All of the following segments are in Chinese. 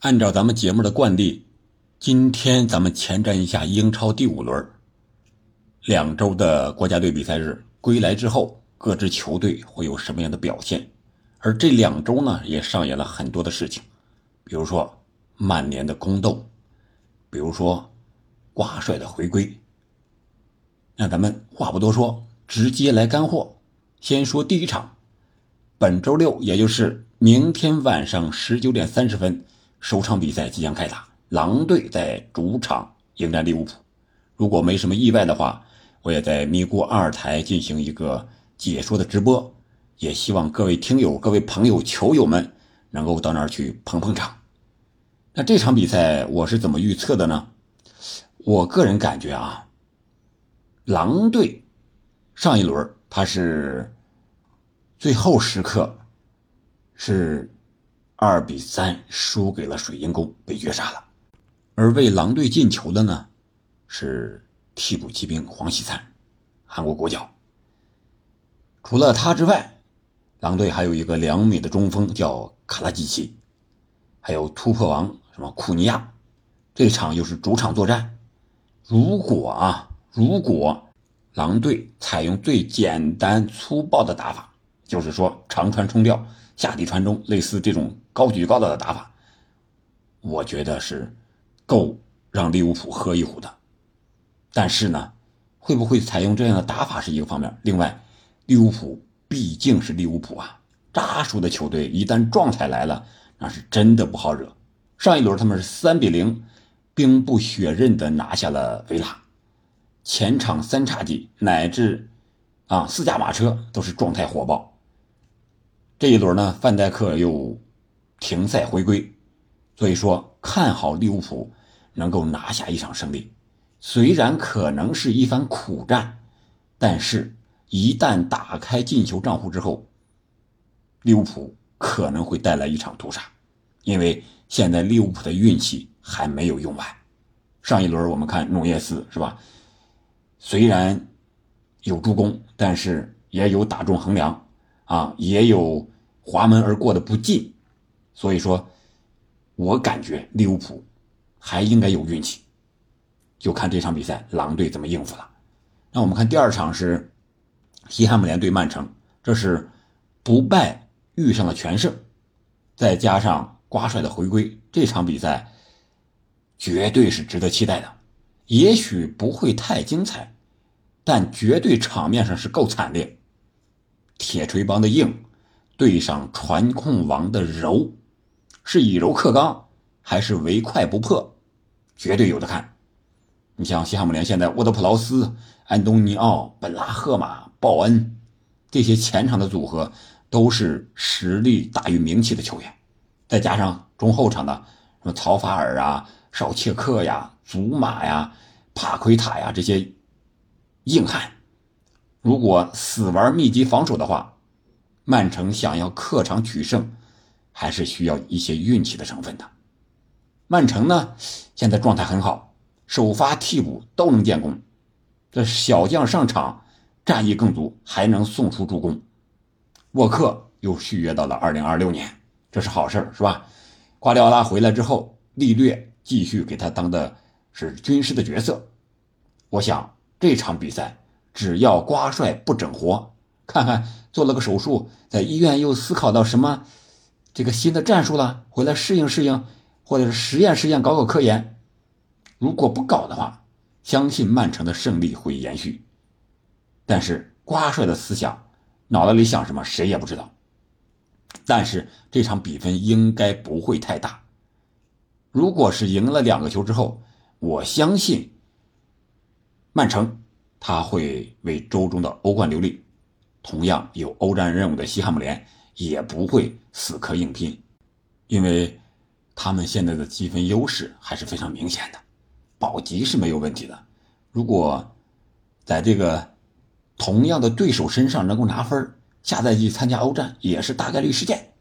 按照咱们节目的惯例，今天咱们前瞻一下英超第五轮两周的国家队比赛日归来之后，各支球队会有什么样的表现？而这两周呢，也上演了很多的事情，比如说曼联的宫斗，比如说瓜帅的回归。那咱们话不多说，直接来干货。先说第一场，本周六，也就是明天晚上十九点三十分，首场比赛即将开打，狼队在主场迎战利物浦。如果没什么意外的话，我也在咪咕二台进行一个解说的直播，也希望各位听友、各位朋友、球友们能够到那儿去捧捧场。那这场比赛我是怎么预测的呢？我个人感觉啊，狼队上一轮。他是最后时刻是二比三输给了水晶宫，被绝杀了。而为狼队进球的呢是替补骑兵黄喜灿，韩国国脚。除了他之外，狼队还有一个两米的中锋叫卡拉季奇，还有突破王什么库尼亚。这场又是主场作战，如果啊，如果。狼队采用最简单粗暴的打法，就是说长传冲吊、下底传中，类似这种高举高打的打法，我觉得是够让利物浦喝一壶的。但是呢，会不会采用这样的打法是一个方面。另外，利物浦毕竟是利物浦啊，扎叔的球队一旦状态来了，那是真的不好惹。上一轮他们是三比零，兵不血刃的拿下了维拉。前场三叉戟乃至啊四驾马车都是状态火爆。这一轮呢，范戴克又停赛回归，所以说看好利物浦能够拿下一场胜利。虽然可能是一番苦战，但是一旦打开进球账户之后，利物浦可能会带来一场屠杀，因为现在利物浦的运气还没有用完。上一轮我们看努涅斯是吧？虽然有助攻，但是也有打中横梁，啊，也有滑门而过的不进，所以说，我感觉利物浦还应该有运气，就看这场比赛狼队怎么应付了。那我们看第二场是西汉姆联对曼城，这是不败遇上了全胜，再加上瓜帅的回归，这场比赛绝对是值得期待的。也许不会太精彩，但绝对场面上是够惨烈。铁锤帮的硬对上传控王的柔，是以柔克刚还是唯快不破？绝对有的看。你像西汉姆联现在沃德普劳斯、安东尼奥、本拉赫马、鲍恩这些前场的组合都是实力大于名气的球员，再加上中后场的什么曹法尔啊。少切克呀，祖马呀，帕奎塔呀，这些硬汉，如果死玩密集防守的话，曼城想要客场取胜，还是需要一些运气的成分的。曼城呢，现在状态很好，首发替补都能建功，这小将上场，战意更足，还能送出助攻。沃克又续约到了二零二六年，这是好事是吧？瓜迪奥拉回来之后，利略。继续给他当的是军师的角色，我想这场比赛只要瓜帅不整活，看看做了个手术，在医院又思考到什么这个新的战术了，回来适应适应，或者是实验实验，搞搞科研。如果不搞的话，相信曼城的胜利会延续。但是瓜帅的思想，脑子里想什么，谁也不知道。但是这场比分应该不会太大。如果是赢了两个球之后，我相信曼城他会为周中的欧冠留力。同样有欧战任务的西汉姆联也不会死磕硬拼，因为他们现在的积分优势还是非常明显的，保级是没有问题的。如果在这个同样的对手身上能够拿分，下赛季参加欧战也是大概率事件。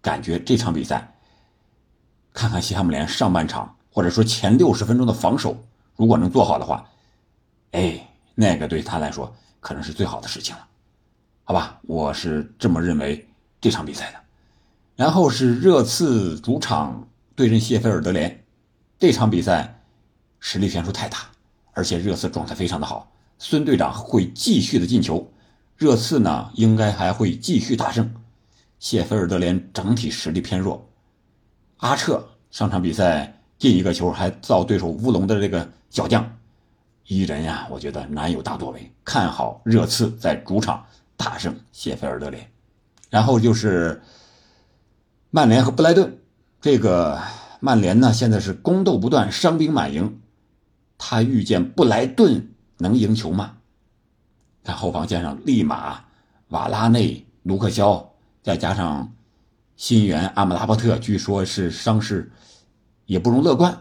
感觉这场比赛。看看西汉姆联上半场，或者说前六十分钟的防守，如果能做好的话，哎，那个对他来说可能是最好的事情了，好吧？我是这么认为这场比赛的。然后是热刺主场对阵谢菲尔德联，这场比赛实力悬殊太大，而且热刺状态非常的好，孙队长会继续的进球，热刺呢应该还会继续大胜。谢菲尔德联整体实力偏弱，阿彻上场比赛进一个球还造对手乌龙的这个小将，一人呀，我觉得难有大作为，看好热刺在主场大胜谢菲尔德联。然后就是曼联和布莱顿。这个曼联呢，现在是攻斗不断，伤兵满营。他遇见布莱顿能赢球吗？看后防线上，利马、瓦拉内、卢克肖，再加上新援阿姆拉巴特，据说是伤势也不容乐观。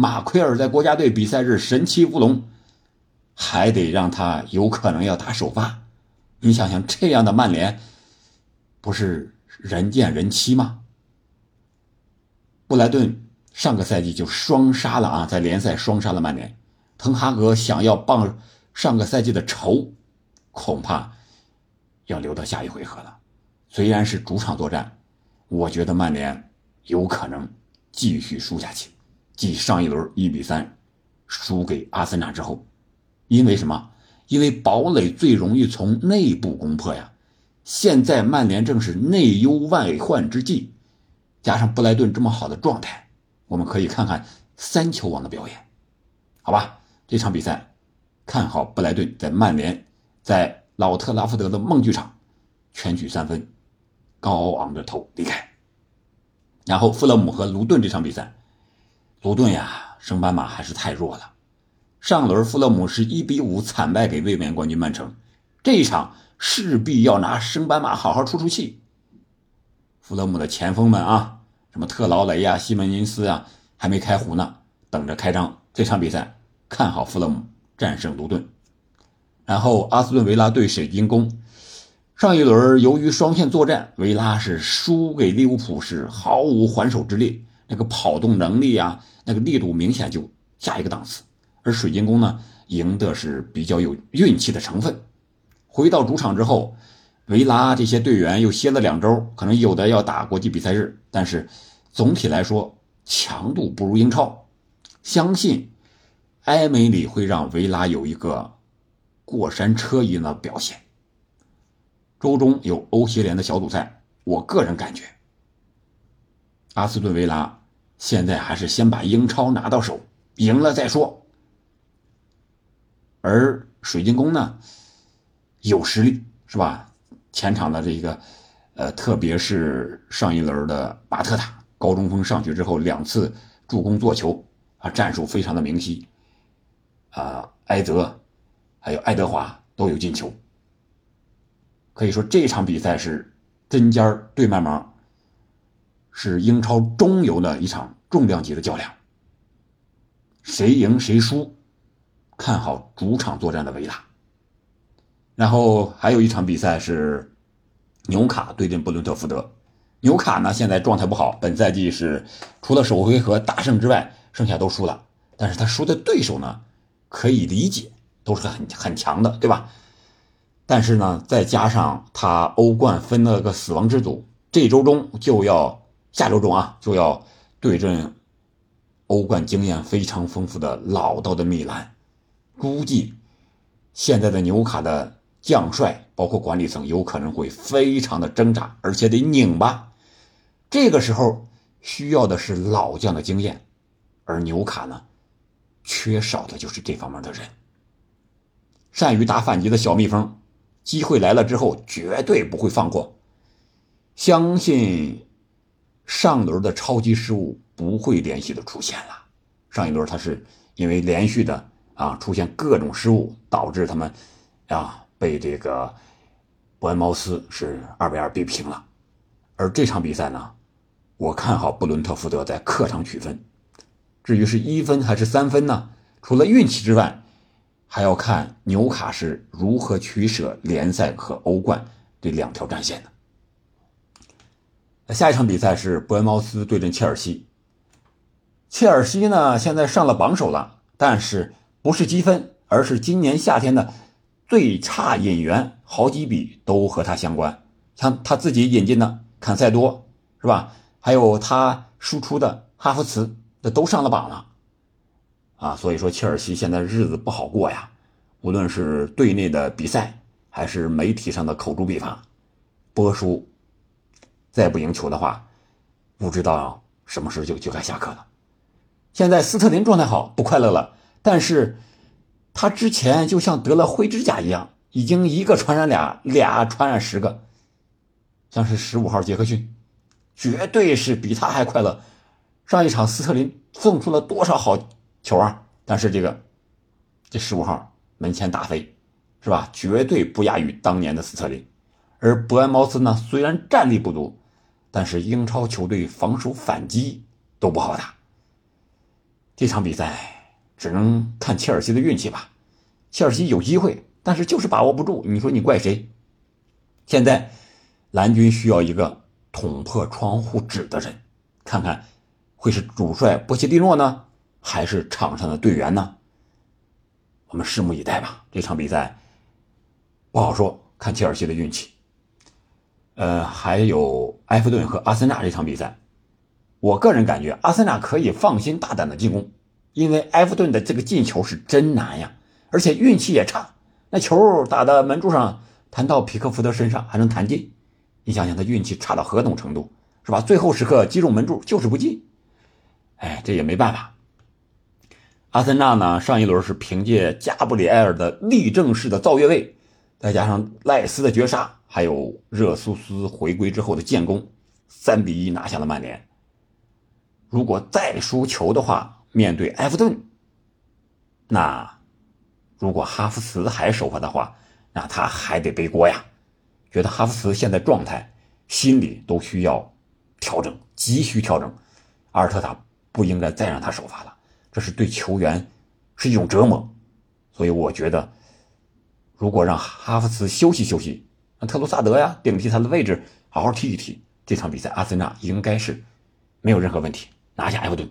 马奎尔在国家队比赛日神奇乌龙，还得让他有可能要打首发。你想想，这样的曼联不是人见人欺吗？布莱顿上个赛季就双杀了啊，在联赛双杀了曼联。滕哈格想要报上个赛季的仇，恐怕要留到下一回合了。虽然是主场作战，我觉得曼联有可能继续输下去。继上一轮一比三输给阿森纳之后，因为什么？因为堡垒最容易从内部攻破呀。现在曼联正是内忧外患之际。加上布莱顿这么好的状态，我们可以看看三球王的表演，好吧？这场比赛看好布莱顿在曼联在老特拉福德的梦剧场全取三分，高昂着头离开。然后富勒姆和卢顿这场比赛，卢顿呀，升班马还是太弱了。上轮富勒姆是一比五惨败给卫冕冠军曼城，这一场势必要拿升班马好好出出气。富勒姆的前锋们啊，什么特劳雷呀、西门尼斯啊，还没开胡呢，等着开张。这场比赛看好富勒姆战胜卢顿。然后阿斯顿维拉对水晶宫，上一轮由于双线作战，维拉是输给利物浦，是毫无还手之力，那个跑动能力啊，那个力度明显就下一个档次。而水晶宫呢，赢的是比较有运气的成分。回到主场之后。维拉这些队员又歇了两周，可能有的要打国际比赛日，但是总体来说强度不如英超。相信埃梅里会让维拉有一个过山车一样的表现。周中有欧协联的小组赛，我个人感觉，阿斯顿维拉现在还是先把英超拿到手，赢了再说。而水晶宫呢，有实力是吧？前场的这个，呃，特别是上一轮的巴特塔高中锋上去之后，两次助攻做球啊，战术非常的明晰。啊，埃泽还有爱德华都有进球。可以说这场比赛是针尖对麦芒，是英超中游的一场重量级的较量。谁赢谁输，看好主场作战的维拉。然后还有一场比赛是纽卡对阵布伦特福德。纽卡呢现在状态不好，本赛季是除了首回合大胜之外，剩下都输了。但是他输的对手呢，可以理解，都是很很强的，对吧？但是呢，再加上他欧冠分了个死亡之组，这周中就要下周中啊就要对阵欧冠经验非常丰富的老道的米兰，估计现在的纽卡的。将帅包括管理层有可能会非常的挣扎，而且得拧巴。这个时候需要的是老将的经验，而纽卡呢，缺少的就是这方面的人。善于打反击的小蜜蜂，机会来了之后绝对不会放过。相信上轮的超级失误不会连续的出现了。上一轮他是因为连续的啊出现各种失误，导致他们啊。被这个伯恩茅斯是二比二逼平了，而这场比赛呢，我看好布伦特福德在客场取分。至于是一分还是三分呢？除了运气之外，还要看纽卡是如何取舍联赛和欧冠这两条战线的。下一场比赛是伯恩茅斯对阵切尔西。切尔西呢，现在上了榜首了，但是不是积分，而是今年夏天的。最差引援好几笔都和他相关，像他自己引进的坎塞多是吧？还有他输出的哈弗茨这都上了榜了，啊，所以说切尔西现在日子不好过呀，无论是队内的比赛，还是媒体上的口诛笔伐，波叔再不赢球的话，不知道什么时候就就该下课了。现在斯特林状态好，不快乐了，但是他之前就像得了灰指甲一样，已经一个传染俩，俩传染十个，像是十五号杰克逊，绝对是比他还快乐。上一场斯特林送出了多少好球啊！但是这个这十五号门前打飞，是吧？绝对不亚于当年的斯特林。而伯恩茅斯呢，虽然战力不足，但是英超球队防守反击都不好打。这场比赛只能看切尔西的运气吧。切尔西有机会，但是就是把握不住。你说你怪谁？现在蓝军需要一个捅破窗户纸的人，看看。会是主帅波切蒂诺呢，还是场上的队员呢？我们拭目以待吧。这场比赛不好说，看切尔西的运气。呃，还有埃弗顿和阿森纳这场比赛，我个人感觉阿森纳可以放心大胆的进攻，因为埃弗顿的这个进球是真难呀，而且运气也差，那球打到门柱上，弹到皮克福德身上还能弹进，你想想他运气差到何种程度，是吧？最后时刻击中门柱就是不进。哎，这也没办法。阿森纳呢，上一轮是凭借加布里埃尔的立正式的造越位，再加上赖斯的绝杀，还有热苏斯回归之后的建功，三比一拿下了曼联。如果再输球的话，面对埃弗顿，那如果哈弗茨还首发的话，那他还得背锅呀。觉得哈弗茨现在状态、心理都需要调整，急需调整。阿尔特塔。不应该再让他首发了，这是对球员是一种折磨。所以我觉得，如果让哈弗茨休息休息，特鲁萨德呀顶替他的位置，好好踢一踢，这场比赛阿森纳应该是没有任何问题，拿下埃弗顿。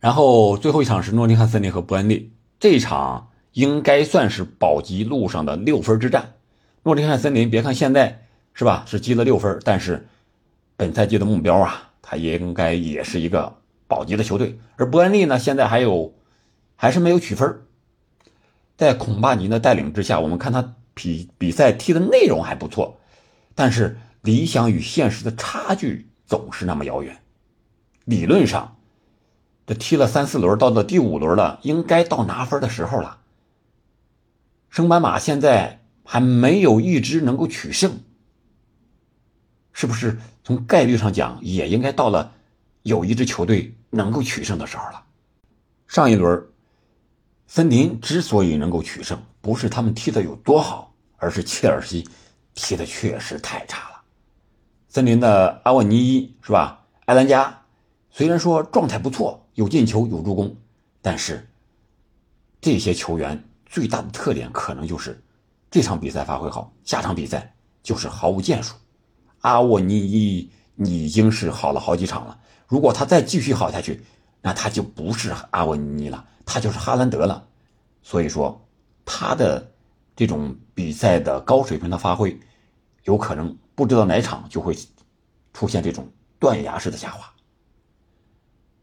然后最后一场是诺丁汉森林和伯恩利，这场应该算是保级路上的六分之战。诺丁汉森林别看现在是吧是积了六分，但是本赛季的目标啊。他应该也是一个保级的球队，而伯恩利呢，现在还有还是没有取分。在孔巴尼的带领之下，我们看他比比赛踢的内容还不错，但是理想与现实的差距总是那么遥远。理论上，这踢了三四轮，到了第五轮了，应该到拿分的时候了。升班马现在还没有一支能够取胜。是不是从概率上讲，也应该到了有一支球队能够取胜的时候了？上一轮，森林之所以能够取胜，不是他们踢的有多好，而是切尔西踢的确实太差了。森林的阿沃尼伊是吧？埃兰加虽然说状态不错，有进球有助攻，但是这些球员最大的特点可能就是这场比赛发挥好，下场比赛就是毫无建树。阿沃尼伊已经是好了好几场了，如果他再继续好下去，那他就不是阿沃尼伊了，他就是哈兰德了。所以说，他的这种比赛的高水平的发挥，有可能不知道哪场就会出现这种断崖式的下滑。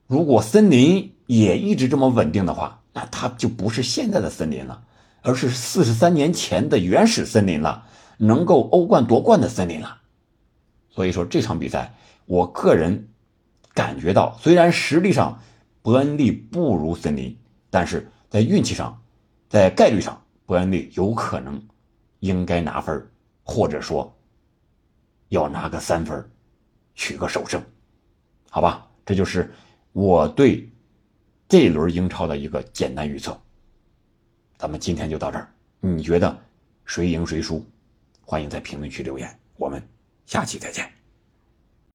如果森林也一直这么稳定的话，那他就不是现在的森林了，而是四十三年前的原始森林了，能够欧冠夺冠的森林了。所以说这场比赛，我个人感觉到，虽然实力上伯恩利不如森林，但是在运气上，在概率上，伯恩利有可能应该拿分，或者说要拿个三分，取个首胜，好吧？这就是我对这轮英超的一个简单预测。咱们今天就到这儿，你觉得谁赢谁输？欢迎在评论区留言，我们。下期再见。